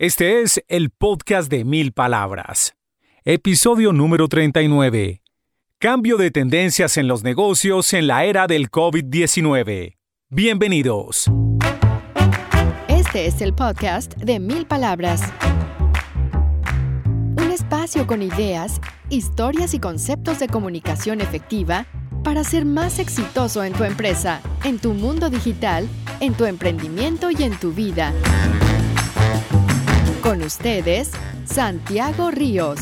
Este es el podcast de mil palabras. Episodio número 39. Cambio de tendencias en los negocios en la era del COVID-19. Bienvenidos. Este es el podcast de mil palabras. Un espacio con ideas, historias y conceptos de comunicación efectiva para ser más exitoso en tu empresa, en tu mundo digital, en tu emprendimiento y en tu vida. Con ustedes, Santiago Ríos.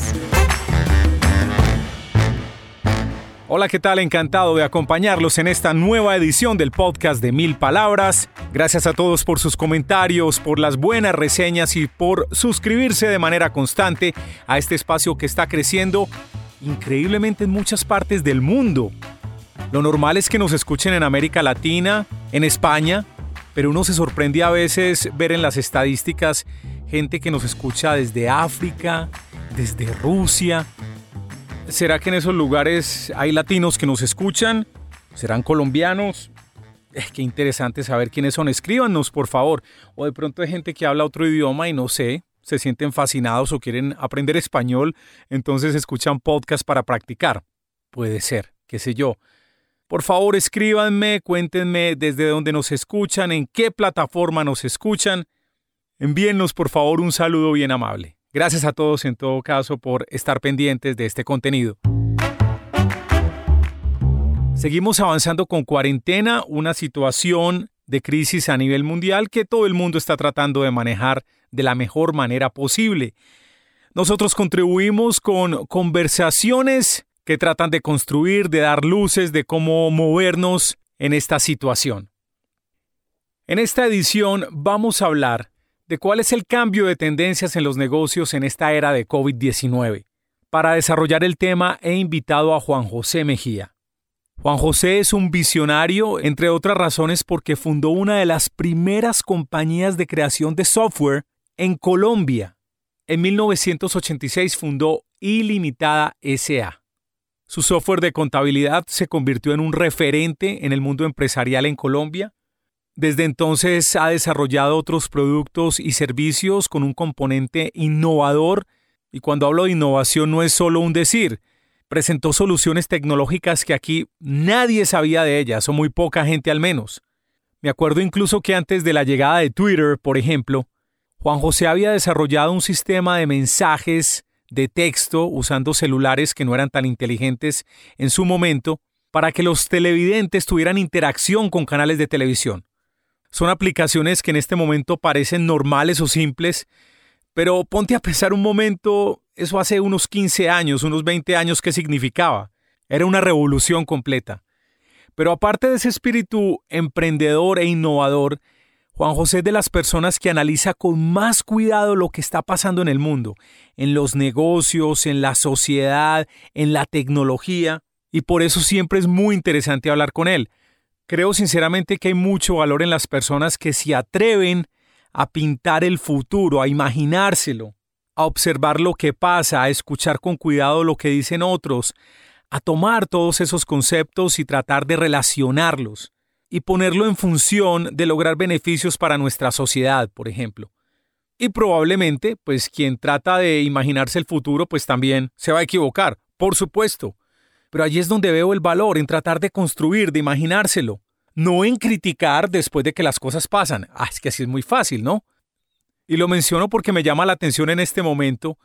Hola, ¿qué tal? Encantado de acompañarlos en esta nueva edición del podcast de Mil Palabras. Gracias a todos por sus comentarios, por las buenas reseñas y por suscribirse de manera constante a este espacio que está creciendo increíblemente en muchas partes del mundo. Lo normal es que nos escuchen en América Latina, en España, pero uno se sorprende a veces ver en las estadísticas gente que nos escucha desde África, desde Rusia. ¿Será que en esos lugares hay latinos que nos escuchan? ¿Serán colombianos? Eh, qué interesante saber quiénes son. Escríbanos, por favor. O de pronto hay gente que habla otro idioma y no sé, se sienten fascinados o quieren aprender español, entonces escuchan podcast para practicar. Puede ser, qué sé yo. Por favor, escríbanme, cuéntenme desde dónde nos escuchan, en qué plataforma nos escuchan. Envíennos por favor un saludo bien amable. Gracias a todos en todo caso por estar pendientes de este contenido. Seguimos avanzando con cuarentena, una situación de crisis a nivel mundial que todo el mundo está tratando de manejar de la mejor manera posible. Nosotros contribuimos con conversaciones que tratan de construir, de dar luces de cómo movernos en esta situación. En esta edición vamos a hablar de cuál es el cambio de tendencias en los negocios en esta era de COVID-19. Para desarrollar el tema he invitado a Juan José Mejía. Juan José es un visionario, entre otras razones porque fundó una de las primeras compañías de creación de software en Colombia. En 1986 fundó Ilimitada SA. Su software de contabilidad se convirtió en un referente en el mundo empresarial en Colombia desde entonces ha desarrollado otros productos y servicios con un componente innovador y cuando hablo de innovación no es solo un decir. Presentó soluciones tecnológicas que aquí nadie sabía de ellas o muy poca gente al menos. Me acuerdo incluso que antes de la llegada de Twitter, por ejemplo, Juan José había desarrollado un sistema de mensajes de texto usando celulares que no eran tan inteligentes en su momento para que los televidentes tuvieran interacción con canales de televisión. Son aplicaciones que en este momento parecen normales o simples, pero ponte a pensar un momento, eso hace unos 15 años, unos 20 años, ¿qué significaba? Era una revolución completa. Pero aparte de ese espíritu emprendedor e innovador, Juan José es de las personas que analiza con más cuidado lo que está pasando en el mundo, en los negocios, en la sociedad, en la tecnología, y por eso siempre es muy interesante hablar con él. Creo sinceramente que hay mucho valor en las personas que se atreven a pintar el futuro, a imaginárselo, a observar lo que pasa, a escuchar con cuidado lo que dicen otros, a tomar todos esos conceptos y tratar de relacionarlos y ponerlo en función de lograr beneficios para nuestra sociedad, por ejemplo. Y probablemente, pues quien trata de imaginarse el futuro, pues también se va a equivocar, por supuesto. Pero allí es donde veo el valor en tratar de construir, de imaginárselo, no en criticar después de que las cosas pasan. Ah, es que así es muy fácil, ¿no? Y lo menciono porque me llama la atención en este momento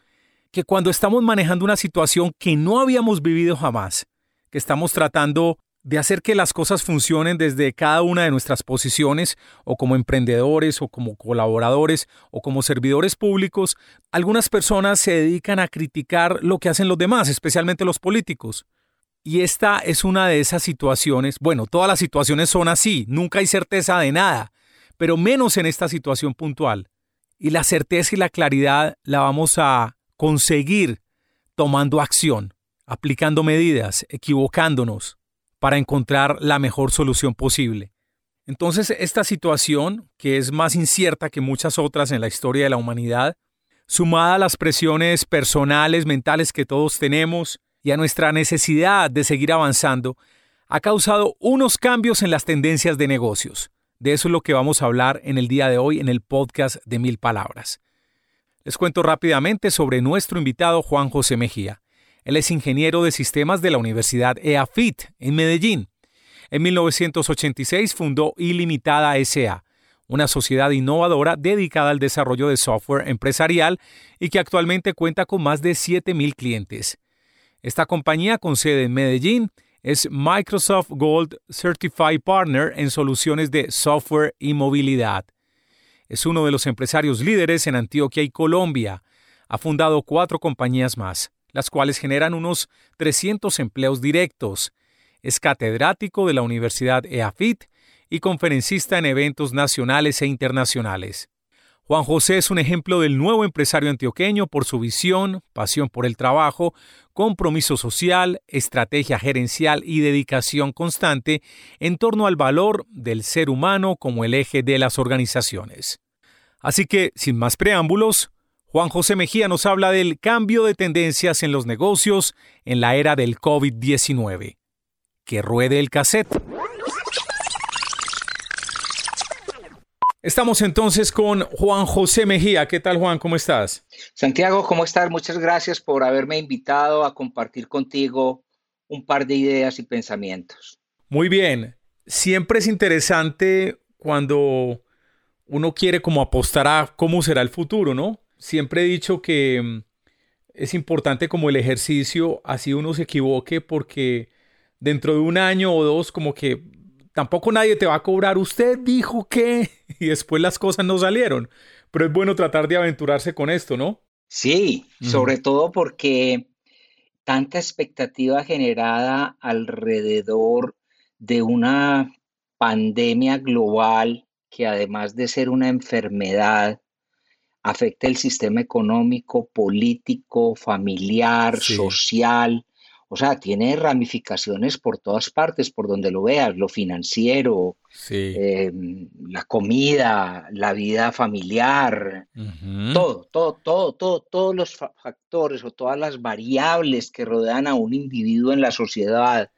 que cuando estamos manejando una situación que no habíamos vivido jamás, que estamos tratando de hacer que las cosas funcionen desde cada una de nuestras posiciones, o como emprendedores, o como colaboradores, o como servidores públicos, algunas personas se dedican a criticar lo que hacen los demás, especialmente los políticos. Y esta es una de esas situaciones, bueno, todas las situaciones son así, nunca hay certeza de nada, pero menos en esta situación puntual. Y la certeza y la claridad la vamos a conseguir tomando acción, aplicando medidas, equivocándonos, para encontrar la mejor solución posible. Entonces, esta situación, que es más incierta que muchas otras en la historia de la humanidad, sumada a las presiones personales, mentales que todos tenemos, y a nuestra necesidad de seguir avanzando, ha causado unos cambios en las tendencias de negocios. De eso es lo que vamos a hablar en el día de hoy en el podcast de Mil Palabras. Les cuento rápidamente sobre nuestro invitado Juan José Mejía. Él es ingeniero de sistemas de la Universidad EAFIT en Medellín. En 1986 fundó Ilimitada SA, una sociedad innovadora dedicada al desarrollo de software empresarial y que actualmente cuenta con más de 7.000 clientes. Esta compañía con sede en Medellín es Microsoft Gold Certified Partner en soluciones de software y movilidad. Es uno de los empresarios líderes en Antioquia y Colombia. Ha fundado cuatro compañías más, las cuales generan unos 300 empleos directos. Es catedrático de la Universidad EAFIT y conferencista en eventos nacionales e internacionales. Juan José es un ejemplo del nuevo empresario antioqueño por su visión, pasión por el trabajo, compromiso social, estrategia gerencial y dedicación constante en torno al valor del ser humano como el eje de las organizaciones. Así que, sin más preámbulos, Juan José Mejía nos habla del cambio de tendencias en los negocios en la era del COVID-19. Que ruede el cassette. Estamos entonces con Juan José Mejía. ¿Qué tal, Juan? ¿Cómo estás? Santiago, ¿cómo estás? Muchas gracias por haberme invitado a compartir contigo un par de ideas y pensamientos. Muy bien. Siempre es interesante cuando uno quiere como apostar a cómo será el futuro, ¿no? Siempre he dicho que mm, es importante como el ejercicio, así uno se equivoque, porque dentro de un año o dos como que tampoco nadie te va a cobrar. Usted dijo que y después las cosas no salieron. Pero es bueno tratar de aventurarse con esto, ¿no? Sí, sobre todo porque tanta expectativa generada alrededor de una pandemia global que además de ser una enfermedad, afecta el sistema económico, político, familiar, social, o sea, tiene ramificaciones por todas partes, por donde lo veas, lo financiero, em, la comida, la vida familiar, todo, todo, todo, todo, todos los factores o todas las variables que rodean a un individuo en la sociedad,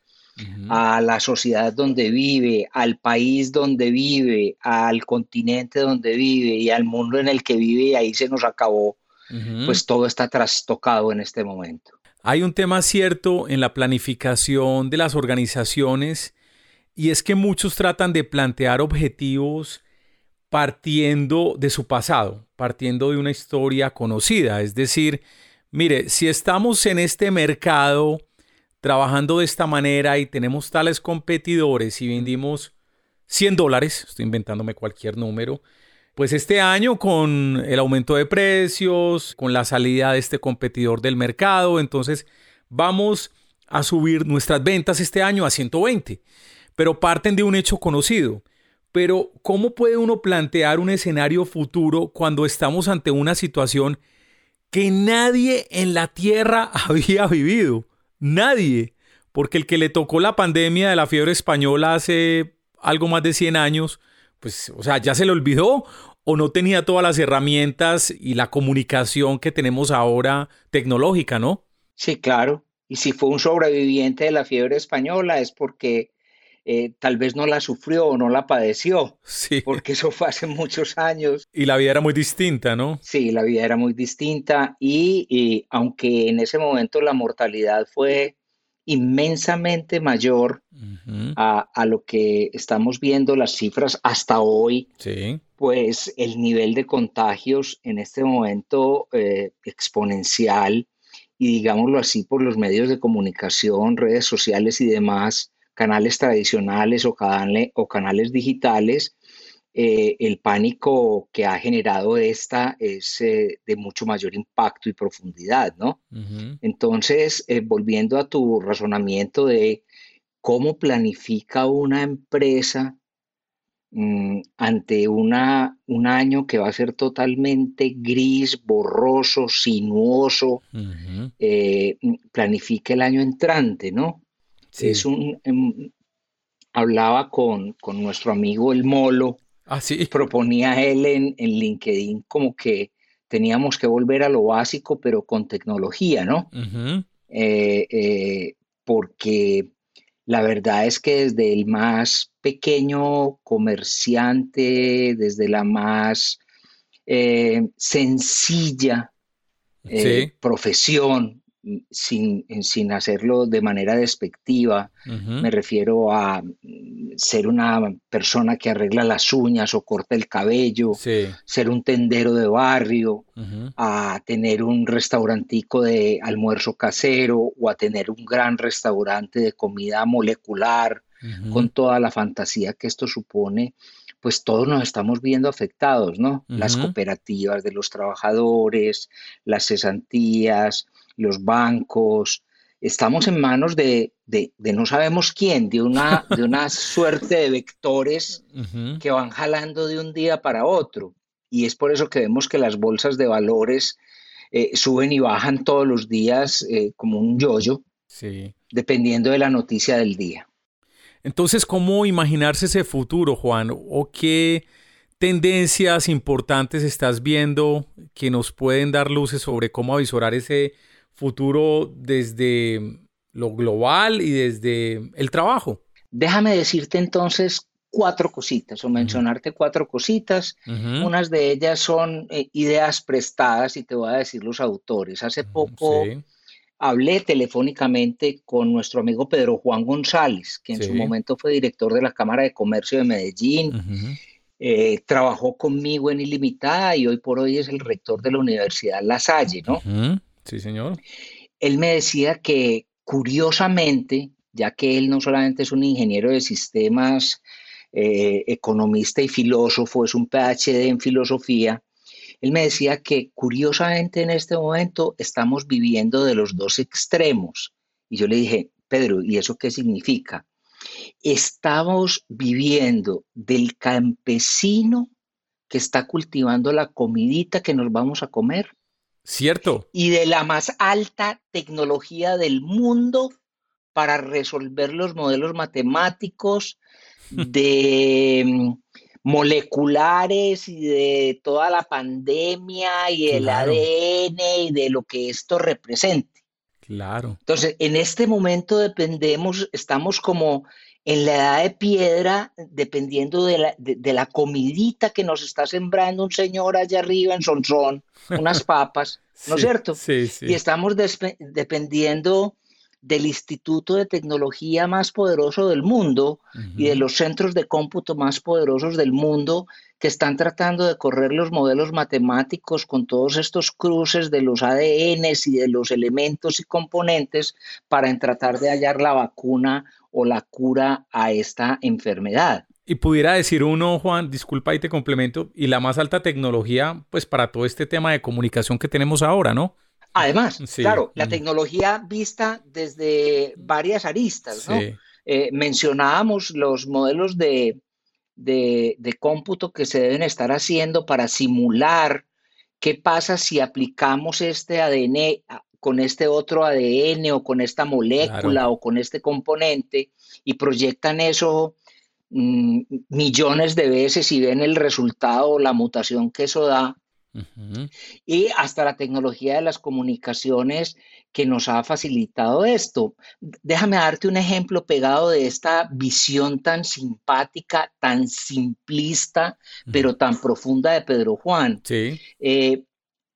a la sociedad donde vive, al país donde vive, al continente donde vive y al mundo en el que vive, y ahí se nos acabó, pues todo está trastocado en este momento. Hay un tema cierto en la planificación de las organizaciones y es que muchos tratan de plantear objetivos partiendo de su pasado, partiendo de una historia conocida. Es decir, mire, si estamos en este mercado trabajando de esta manera y tenemos tales competidores y vendimos 100 dólares, estoy inventándome cualquier número, pues este año con el aumento de precios, con la salida de este competidor del mercado, entonces vamos a subir nuestras ventas este año a 120, pero parten de un hecho conocido. Pero ¿cómo puede uno plantear un escenario futuro cuando estamos ante una situación que nadie en la Tierra había vivido? Nadie. Porque el que le tocó la pandemia de la fiebre española hace algo más de 100 años, pues, o sea, ya se le olvidó o no tenía todas las herramientas y la comunicación que tenemos ahora tecnológica, ¿no? Sí, claro. Y si fue un sobreviviente de la fiebre española es porque eh, tal vez no la sufrió o no la padeció. Sí. Porque eso fue hace muchos años. Y la vida era muy distinta, ¿no? Sí, la vida era muy distinta. y aunque en ese momento la mortalidad fue inmensamente mayor a, lo que estamos viendo las cifras hasta hoy, pues el nivel de contagios en este momento eh, exponencial y digámoslo así por los medios de comunicación, redes sociales y demás, canales tradicionales o, o canales digitales, eh, el pánico que ha generado esta es eh, de mucho mayor impacto y profundidad, ¿no? Entonces, eh, volviendo a tu razonamiento de cómo planifica una empresa mm, ante una, un año que va a ser totalmente gris, borroso, sinuoso, planifica el año entrante, ¿no? Es un... Em, hablaba con, con nuestro amigo el Molo, Ah, Proponía él en, LinkedIn como que teníamos que volver a lo básico, pero con tecnología, ¿no? Eh, eh, porque la verdad es que desde el más pequeño comerciante, desde la más eh, sencilla profesión, sin, sin, hacerlo de manera despectiva. Me refiero a mm, ser una persona que arregla las uñas o corta el cabello, ser un tendero de barrio, a tener un restaurantico de almuerzo casero o a tener un gran restaurante de comida molecular con toda la fantasía que esto supone pues todos nos estamos viendo afectados, ¿no? Las cooperativas de los trabajadores, las cesantías, los bancos. Estamos en manos de, no sabemos quién, de una, de una suerte de vectores que van jalando de un día para otro. Y es por eso que vemos que las bolsas de valores eh, suben y bajan todos los días eh, como un yoyo, dependiendo de la noticia del día. Entonces, ¿cómo imaginarse ese futuro, Juan? ¿O qué tendencias importantes estás viendo que nos pueden dar luces sobre cómo avisorar ese futuro desde lo global y desde el trabajo? Déjame decirte entonces cuatro cositas o mencionarte cuatro cositas. Unas de ellas son eh, ideas prestadas y te voy a decir los autores. Hace poco hablé telefónicamente con nuestro amigo Pedro Juan González, que en su momento fue director de la Cámara de Comercio de Medellín. Eh, trabajó conmigo en Ilimitada y hoy por hoy es el rector de la Universidad La Salle, ¿no? Sí, señor. Él me decía que curiosamente, ya que él no solamente es un ingeniero de sistemas, eh, economista y filósofo, es un PhD en filosofía, él me decía que curiosamente en este momento estamos viviendo de los dos extremos. Y yo le dije, Pedro, ¿y eso qué significa? Estamos viviendo del campesino que está cultivando la comidita que nos vamos a comer. Cierto. Y de la más alta tecnología del mundo para resolver los modelos matemáticos de mm, moleculares y de toda la pandemia y el ADN y de lo que esto represente. Claro. Entonces, en este momento dependemos, estamos como en la edad de piedra, dependiendo de la, de, la comidita que nos está sembrando un señor allá arriba en Sonsón, unas papas, ¿no es cierto? Sí, sí. Y estamos dependiendo del instituto de tecnología más poderoso del mundo y de los centros de cómputo más poderosos del mundo que están tratando de correr los modelos matemáticos con todos estos cruces de los ADNs y de los elementos y componentes para tratar de hallar la vacuna o la cura a esta enfermedad. Y pudiera decir uno, Juan, disculpa y te complemento, y la más alta tecnología, pues para todo este tema de comunicación que tenemos ahora, ¿no? Además, claro, la tecnología vista desde varias aristas, ¿no? Eh, mencionábamos los modelos de, de, cómputo que se deben estar haciendo para simular qué pasa si aplicamos este ADN con este otro ADN o con esta molécula o con este componente y proyectan eso mm, millones de veces y ven el resultado o la mutación que eso da y hasta la tecnología de las comunicaciones que nos ha facilitado esto. Déjame darte un ejemplo pegado de esta visión tan simpática, tan simplista, pero tan profunda de Pedro Juan. Sí. Eh,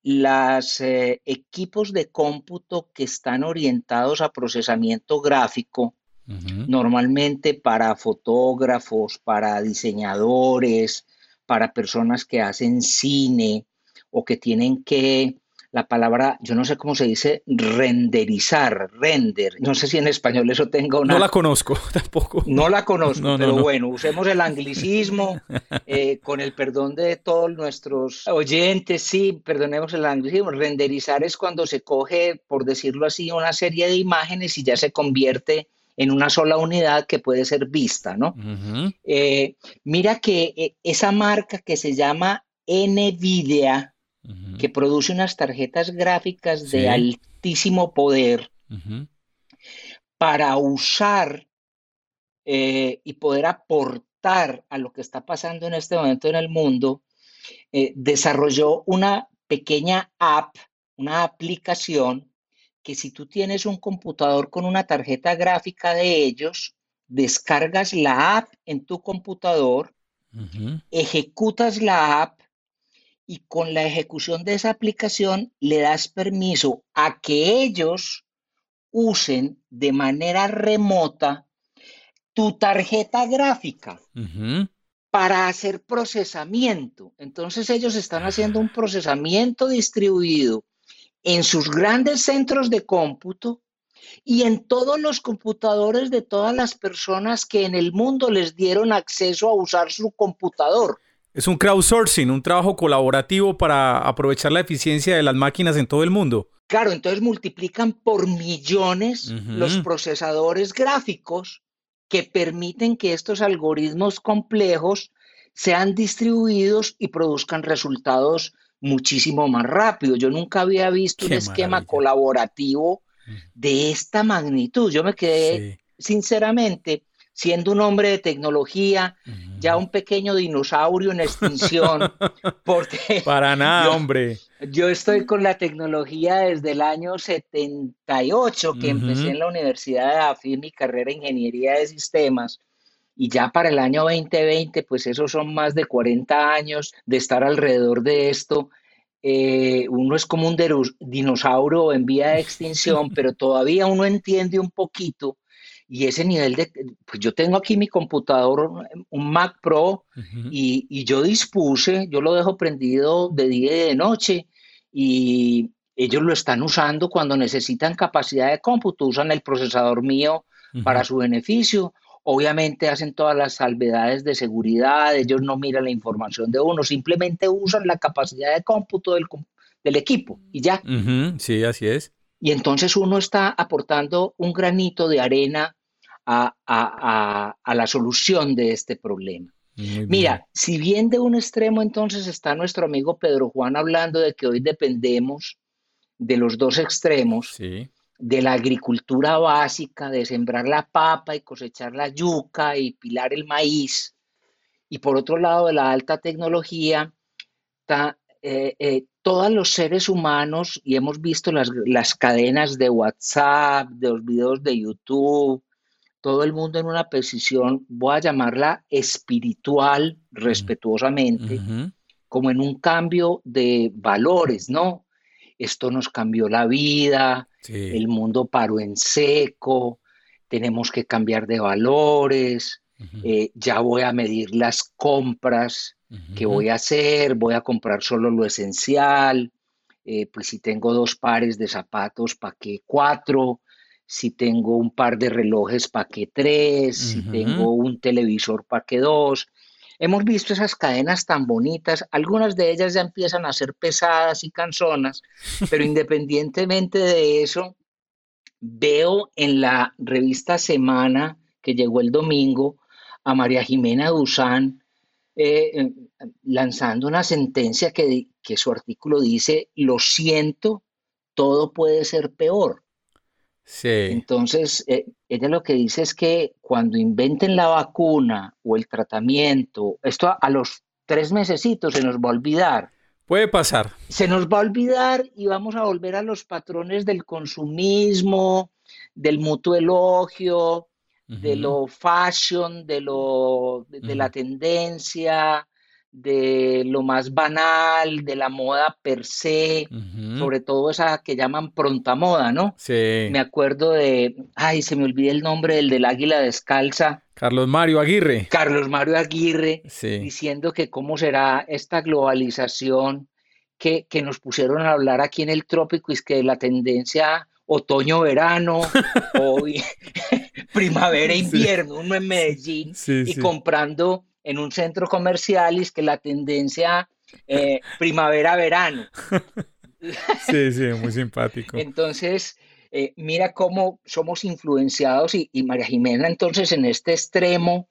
los eh, equipos de cómputo que están orientados a procesamiento gráfico, normalmente para fotógrafos, para diseñadores, para personas que hacen cine, o que tienen que, la palabra, yo no sé cómo se dice, renderizar, render. No sé si en español eso tenga una... No la conozco tampoco. No la conozco, pero bueno, usemos el anglicismo eh, con el perdón de todos nuestros oyentes, sí, perdonemos el anglicismo. Renderizar es cuando se coge, por decirlo así, una serie de imágenes y ya se convierte en una sola unidad que puede ser vista, ¿no? Eh, mira que eh, esa marca que se llama NVIDIA, que produce unas tarjetas gráficas de altísimo poder para usar eh, y poder aportar a lo que está pasando en este momento en el mundo, eh, desarrolló una pequeña app, una aplicación que si tú tienes un computador con una tarjeta gráfica de ellos, descargas la app en tu computador, ejecutas la app y con la ejecución de esa aplicación le das permiso a que ellos usen de manera remota tu tarjeta gráfica para hacer procesamiento. Entonces ellos están haciendo un procesamiento distribuido en sus grandes centros de cómputo y en todos los computadores de todas las personas que en el mundo les dieron acceso a usar su computador. Es un crowdsourcing, un trabajo colaborativo para aprovechar la eficiencia de las máquinas en todo el mundo. Claro, entonces multiplican por millones los procesadores gráficos que permiten que estos algoritmos complejos sean distribuidos y produzcan resultados muchísimo más rápido. Yo nunca había visto un esquema colaborativo de esta magnitud. Yo me quedé, sinceramente, siendo un hombre de tecnología, ya un pequeño dinosaurio en extinción, porque... Para nada, hombre. Yo estoy con la tecnología desde el año 78, que empecé en la Universidad de AFI mi carrera en Ingeniería de Sistemas, y ya para el año 2020, pues esos son más de 40 años de estar alrededor de esto. Eh, uno es como un dinosaurio en vía de extinción, pero todavía uno entiende un poquito y ese nivel de, pues yo tengo aquí mi computador, un Mac Pro, y, yo dispuse, yo lo dejo prendido de día y de noche, y ellos lo están usando cuando necesitan capacidad de cómputo, usan el procesador mío para su beneficio. Obviamente hacen todas las salvedades de seguridad, ellos no miran la información de uno, simplemente usan la capacidad de cómputo del, del equipo y ya. Sí, así es. Y entonces uno está aportando un granito de arena a, la solución de este problema. Mira, si bien de un extremo entonces está nuestro amigo Pedro Juan hablando de que hoy dependemos de los dos extremos, de la agricultura básica, de sembrar la papa y cosechar la yuca y pilar el maíz, y por otro lado de la alta tecnología, eh, eh, todos los seres humanos, y hemos visto las, las cadenas de WhatsApp, de los videos de YouTube, todo el mundo en una posición, voy a llamarla espiritual, respetuosamente, como en un cambio de valores, ¿no? Esto nos cambió la vida, el mundo paró en seco, tenemos que cambiar de valores, eh, ya voy a medir las compras que voy a hacer, voy a comprar solo lo esencial, eh, pues si tengo dos pares de zapatos, ¿para qué cuatro? Si tengo un par de relojes, ¿para qué tres? Si tengo un televisor, ¿para qué dos? Hemos visto esas cadenas tan bonitas, algunas de ellas ya empiezan a ser pesadas y canzonas, pero independientemente de eso, veo en la revista Semana, que llegó el domingo, a María Jimena Duzán eh, eh, lanzando una sentencia que, que su artículo dice, lo siento, todo puede ser peor. Entonces, eh, ella lo que dice es que cuando inventen la vacuna o el tratamiento, esto a, los tres mesecitos se nos va a olvidar. Puede pasar. Se nos va a olvidar y vamos a volver a los patrones del consumismo, del mutuo elogio, de lo fashion, de, lo, de la tendencia, de lo más banal, de la moda per se, sobre todo esa que llaman pronta moda, ¿no? Sí. Me acuerdo de, ay, se me olvida el nombre del del águila descalza. Carlos Mario Aguirre. Carlos Mario Aguirre, diciendo que cómo será esta globalización que, que nos pusieron a hablar aquí en el trópico, y es que la tendencia otoño-verano o primavera-invierno, uno en Medellín y comprando en un centro comercial y es que la tendencia eh, primavera-verano. sí, sí, muy simpático. Entonces, eh, mira cómo somos influenciados y, María Jimena entonces en este extremo,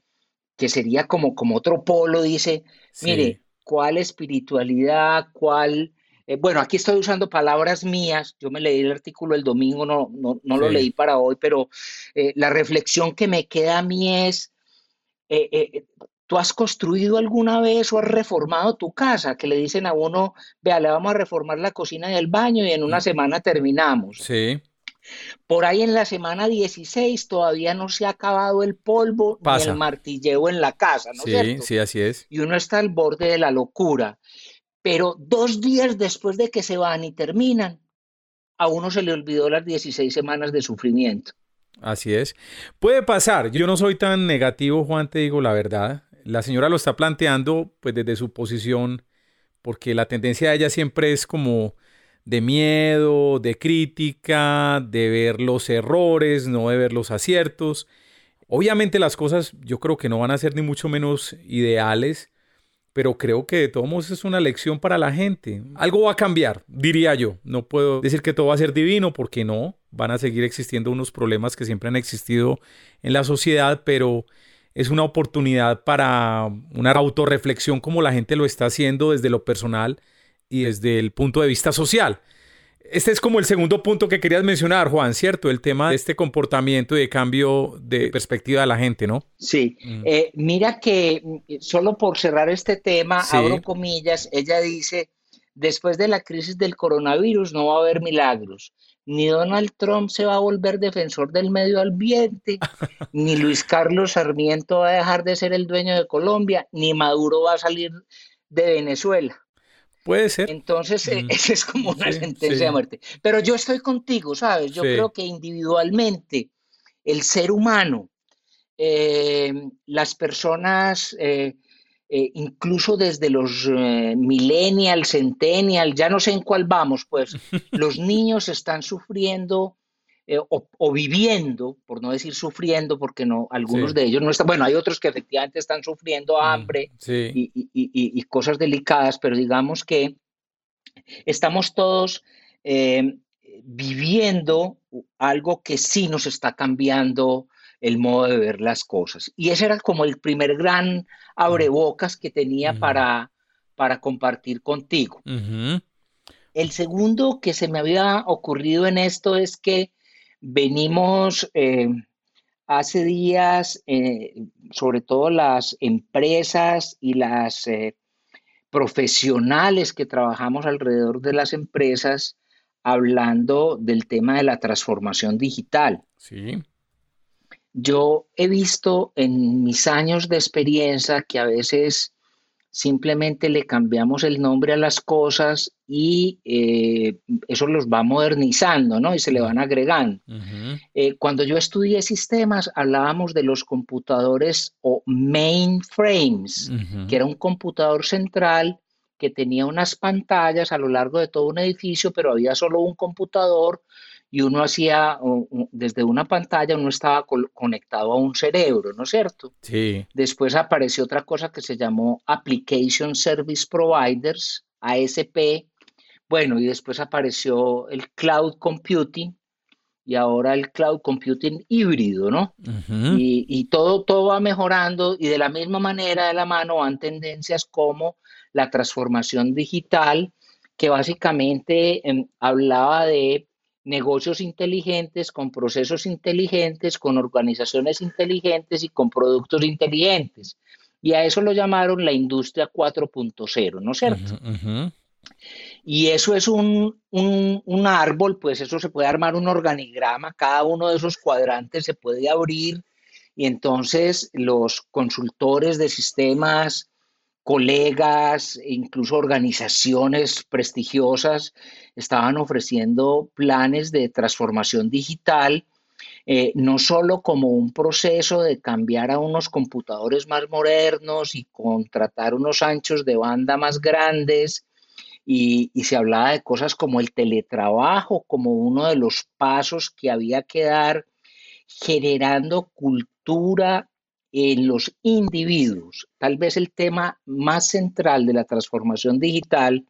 que sería como, como otro polo, dice, mire, ¿cuál espiritualidad, cuál... Eh, bueno, aquí estoy usando palabras mías, yo me leí el artículo el domingo, no, no, no lo leí para hoy, pero la reflexión que me queda a mí es, ¿Tú has construido alguna vez o has reformado tu casa? Que le dicen a uno, vea, le vamos a reformar la cocina y el baño y en una mm. semana terminamos. Sí. Por ahí en la semana 16 todavía no se ha acabado el polvo ni el martilleo en la casa, ¿no sí, Sí, así es. Y uno está al borde de la locura. pero dos días después de que se van y terminan, a uno se le olvidó las 16 semanas de sufrimiento. Así es. Puede pasar. Yo no soy tan negativo, Juan, te digo la verdad. La señora lo está planteando pues desde su posición, porque la tendencia de ella siempre es como de miedo, de crítica, de ver los errores, no de ver los aciertos. Obviamente las cosas yo creo que no van a ser ni mucho menos ideales, pero creo que de todos modos es una lección para la gente. Algo va a cambiar, diría yo. No puedo decir que todo va a ser divino, porque no. Van a seguir existiendo unos problemas que siempre han existido en la sociedad, pero es una oportunidad para una autorreflexión como la gente lo está haciendo desde lo personal y desde el punto de vista social. Este es como el segundo punto que querías mencionar, Juan, ¿cierto? El tema de este comportamiento y de cambio de perspectiva de la gente, ¿no? Sí. Mm. Eh, mira que mm, solo por cerrar este tema, abro comillas, ella dice, después de la crisis del coronavirus no va a haber milagros. Ni Donald Trump se va a volver defensor del medio ambiente, ni Luis Carlos Sarmiento va a dejar de ser el dueño de Colombia, ni Maduro va a salir de Venezuela. Puede ser. Entonces, eh, mm. esa es como una sentencia de muerte. Pero yo estoy contigo, ¿sabes? Yo creo que individualmente el ser humano, eh, las personas, eh, incluso desde los millennials, centennials, ya no sé en cuál vamos, pues los niños están sufriendo eh, o, viviendo, por no decir sufriendo, porque no, algunos de ellos no están, bueno, hay otros que efectivamente están sufriendo mm, hambre y, cosas delicadas, pero digamos que estamos todos eh, viviendo algo que sí nos está cambiando el modo de ver las cosas. Y ese era como el primer gran abrebocas que tenía para, para compartir contigo. El segundo que se me había ocurrido en esto es que Venimos eh, hace días, eh, sobre todo las empresas y las eh, profesionales que trabajamos alrededor de las empresas, hablando del tema de la transformación digital. Sí. Yo he visto en mis años de experiencia que a veces simplemente le cambiamos el nombre a las cosas y eh, eso los va modernizando, ¿no? Y se le van agregando. Eh, cuando yo estudié sistemas, hablábamos de los computadores o mainframes, que era un computador central que tenía unas pantallas a lo largo de todo un edificio, pero había solo un computador y uno hacía, desde una pantalla, uno estaba conectado a un cerebro, ¿no es cierto? Sí. Después apareció otra cosa que se llamó Application Service Providers, ASP. Bueno, y después apareció el Cloud Computing y ahora el Cloud Computing híbrido, ¿no? y, y, todo, todo va mejorando y de la misma manera de la mano van tendencias como la transformación digital, que básicamente em, hablaba de negocios inteligentes, con procesos inteligentes, con organizaciones inteligentes y con productos inteligentes. Y a eso lo llamaron la industria 4.0, ¿no es cierto? Y eso es un, un, árbol, pues eso se puede armar un organigrama, cada uno de esos cuadrantes se puede abrir y entonces los consultores de sistemas colegas, incluso organizaciones prestigiosas estaban ofreciendo planes de transformación digital, eh, no solo como un proceso de cambiar a unos computadores más modernos y contratar unos anchos de banda más grandes, y, y, se hablaba de cosas como el teletrabajo, como uno de los pasos que había que dar generando cultura en los individuos. Tal vez el tema más central de la transformación digital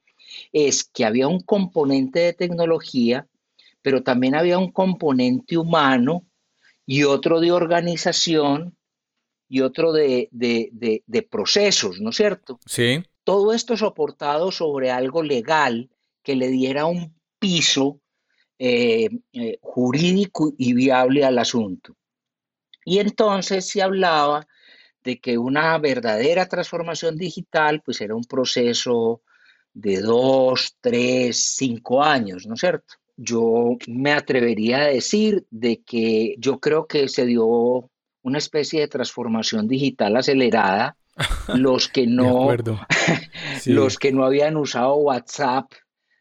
es que había un componente de tecnología, pero también había un componente humano y otro de organización y otro de, procesos, ¿no es cierto? Sí. Todo esto soportado sobre algo legal que le diera un piso eh, eh, jurídico y viable al asunto. Y entonces se hablaba de que una verdadera transformación digital pues era un proceso de dos, tres, cinco años, ¿no es cierto? Yo me atrevería a decir de que yo creo que se dio una especie de transformación digital acelerada los que no, los que no habían usado WhatsApp,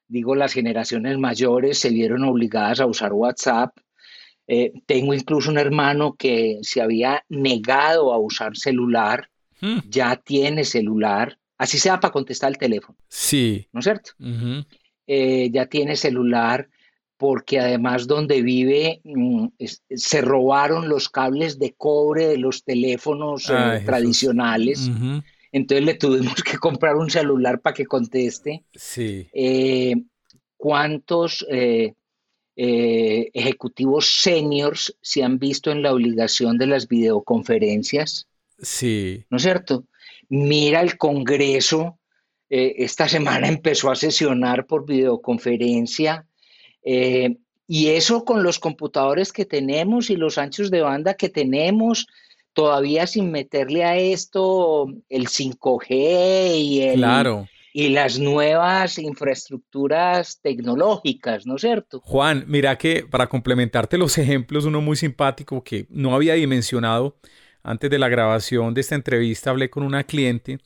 digo las generaciones mayores se vieron obligadas a usar WhatsApp. Eh, tengo incluso un hermano que se había negado a usar celular, hmm. ya tiene celular, así sea para contestar el teléfono. Sí. ¿No es cierto? Eh, ya tiene celular porque además donde vive mm, se robaron los cables de cobre de los teléfonos eh, tradicionales. Entonces le tuvimos que comprar un celular para que conteste. Sí. ¿Cuántos eh, ejecutivos seniors se han visto en la obligación de las videoconferencias? Sí. ¿No es cierto? Mira el Congreso. esta semana empezó a sesionar por videoconferencia eh, y eso con los computadores que tenemos y los anchos de banda que tenemos, todavía sin meterle a esto el 5G y, el, y las nuevas infraestructuras tecnológicas, ¿no es cierto? Juan, mira que para complementarte los ejemplos, uno muy simpático que no había dimensionado antes de la grabación de esta entrevista, hablé con una cliente.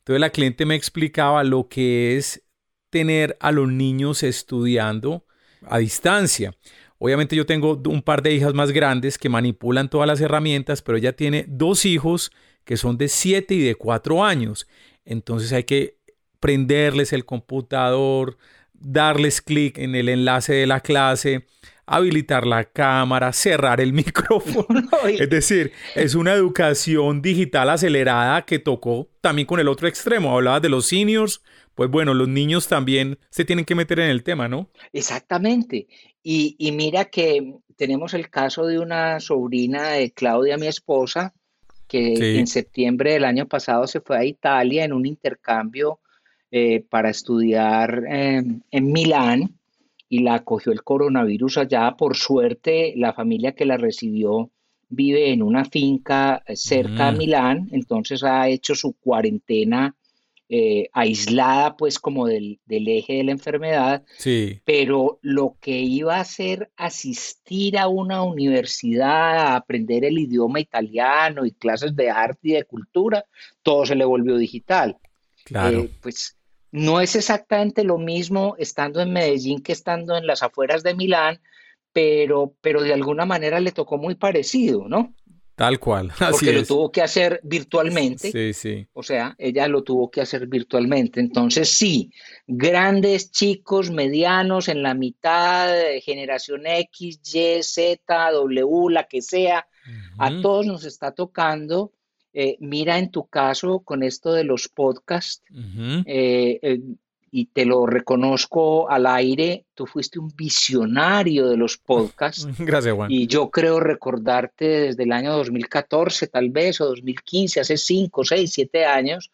Entonces la cliente me explicaba lo que es tener a los niños estudiando a distancia. Obviamente yo tengo un par de hijas más grandes que manipulan todas las herramientas, pero ella tiene dos hijos que son de 7 y de 4 años. Entonces hay que prenderles el computador, darles clic en el enlace de la clase, habilitar la cámara, cerrar el micrófono. es decir, es una educación digital acelerada que tocó también con el otro extremo. Hablabas de los seniors, pues bueno, los niños también se tienen que meter en el tema, ¿no? Exactamente. Y, mira que tenemos el caso de una sobrina de Claudia, mi esposa, que en septiembre del año pasado se fue a Italia en un intercambio eh, para estudiar en Milán y la acogió el coronavirus allá. Por suerte, la familia que la recibió vive en una finca cerca de mm. Milán, entonces ha hecho su cuarentena eh, aislada pues como del, eje de la enfermedad, sí. pero lo que iba a hacer asistir a una universidad a aprender el idioma italiano y clases de arte y de cultura, todo se le volvió digital. Claro. Eh, pues no es exactamente lo mismo estando en Medellín que estando en las afueras de Milán, pero, pero de alguna manera le tocó muy parecido, ¿no? Tal cual. Así Porque lo tuvo que hacer virtualmente. Sí, sí. O sea, ella lo tuvo que hacer virtualmente. Entonces, sí, grandes, chicos, medianos, en la mitad, generación X, Y, Z, W, la que sea, a todos nos está tocando. Eh, mira en tu caso con esto de los podcasts, y te lo reconozco al aire, tú fuiste un visionario de los podcasts. Gracias, Juan. Y yo creo recordarte desde el año 2014, tal vez, o 2015, hace 5, 6, 7 años,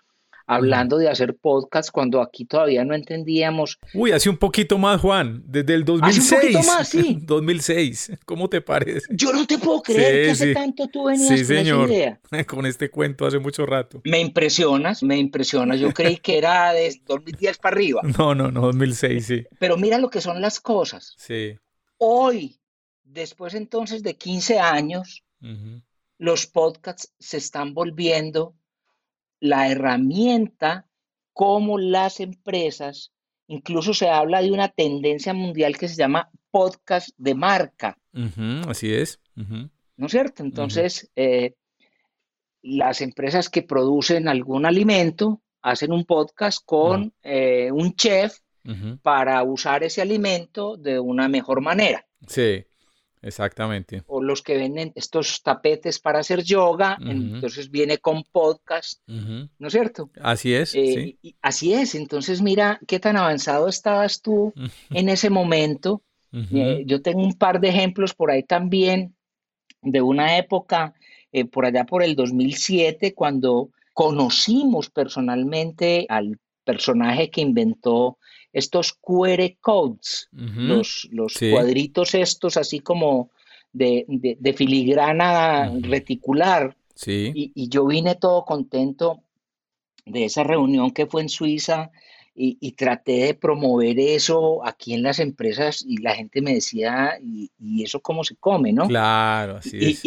hablando de hacer podcast cuando aquí todavía no entendíamos. Uy, hace un poquito más, Juan, desde el 2006. Hace un poquito más, sí. 2006, ¿cómo te parece? Yo no te puedo creer que hace tanto tú venías sí, señor. idea. Con este cuento hace mucho rato. Me impresionas, me impresionas. Yo creí que era de 2010 para arriba. No, no, no, 2006, sí. Pero mira lo que son las cosas. Sí. Hoy, después entonces de 15 años, los podcasts se están volviendo la herramienta como las empresas, incluso se habla de una tendencia mundial que se llama podcast de marca. así es. ¿No es cierto? Entonces, eh, las empresas que producen algún alimento hacen un podcast con eh, un chef para usar ese alimento de una mejor manera. Sí. Exactamente. O los que venden estos tapetes para hacer yoga, entonces viene con podcast, ¿no es cierto? Así es. Eh, así es, entonces mira qué tan avanzado estabas tú en ese momento. Eh, yo tengo un par de ejemplos por ahí también de una época, eh, por allá por el 2007, cuando conocimos personalmente al personaje que inventó estos QR codes, los, los cuadritos estos así como de, filigrana reticular. Sí. Y, yo vine todo contento de esa reunión que fue en Suiza y, traté de promover eso aquí en las empresas y la gente me decía, ¿y, eso cómo se come, no? Claro, así es.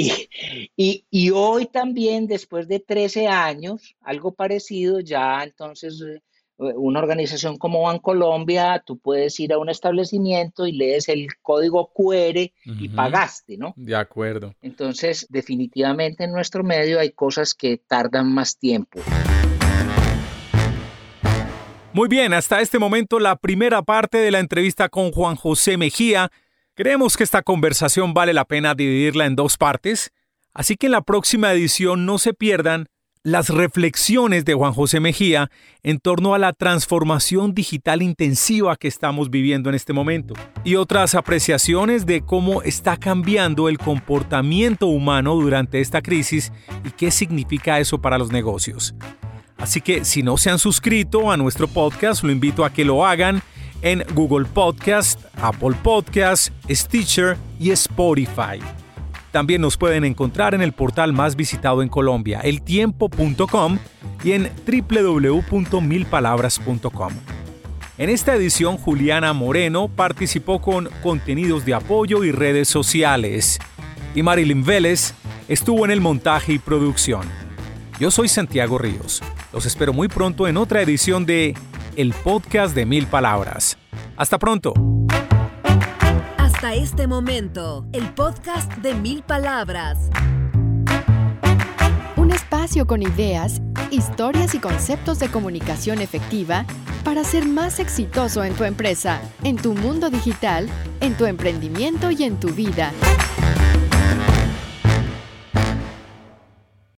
Y, y, hoy también, después de 13 años, algo parecido, ya entonces eh, una organización como Bancolombia, tú puedes ir a un establecimiento y lees el código QR y pagaste, ¿no? De acuerdo. Entonces, definitivamente en nuestro medio hay cosas que tardan más tiempo. Muy bien, hasta este momento la primera parte de la entrevista con Juan José Mejía. Creemos que esta conversación vale la pena dividirla en dos partes, así que en la próxima edición no se pierdan las reflexiones de Juan José Mejía en torno a la transformación digital intensiva que estamos viviendo en este momento y otras apreciaciones de cómo está cambiando el comportamiento humano durante esta crisis y qué significa eso para los negocios. Así que si no se han suscrito a nuestro podcast, lo invito a que lo hagan en Google Podcast, Apple Podcast, Stitcher y Spotify. También nos pueden encontrar en el portal más visitado en Colombia, eltiempo.com y en www.milpalabras.com. En esta edición, Juliana Moreno participó con contenidos de apoyo y redes sociales. Y Marilyn Vélez estuvo en el montaje y producción. Yo soy Santiago Ríos. Los espero muy pronto en otra edición de El Podcast de Mil Palabras. Hasta pronto. Hasta este momento, el podcast de Mil Palabras. Un espacio con ideas, historias y conceptos de comunicación efectiva para ser más exitoso en tu empresa, en tu mundo digital, en tu emprendimiento y en tu vida.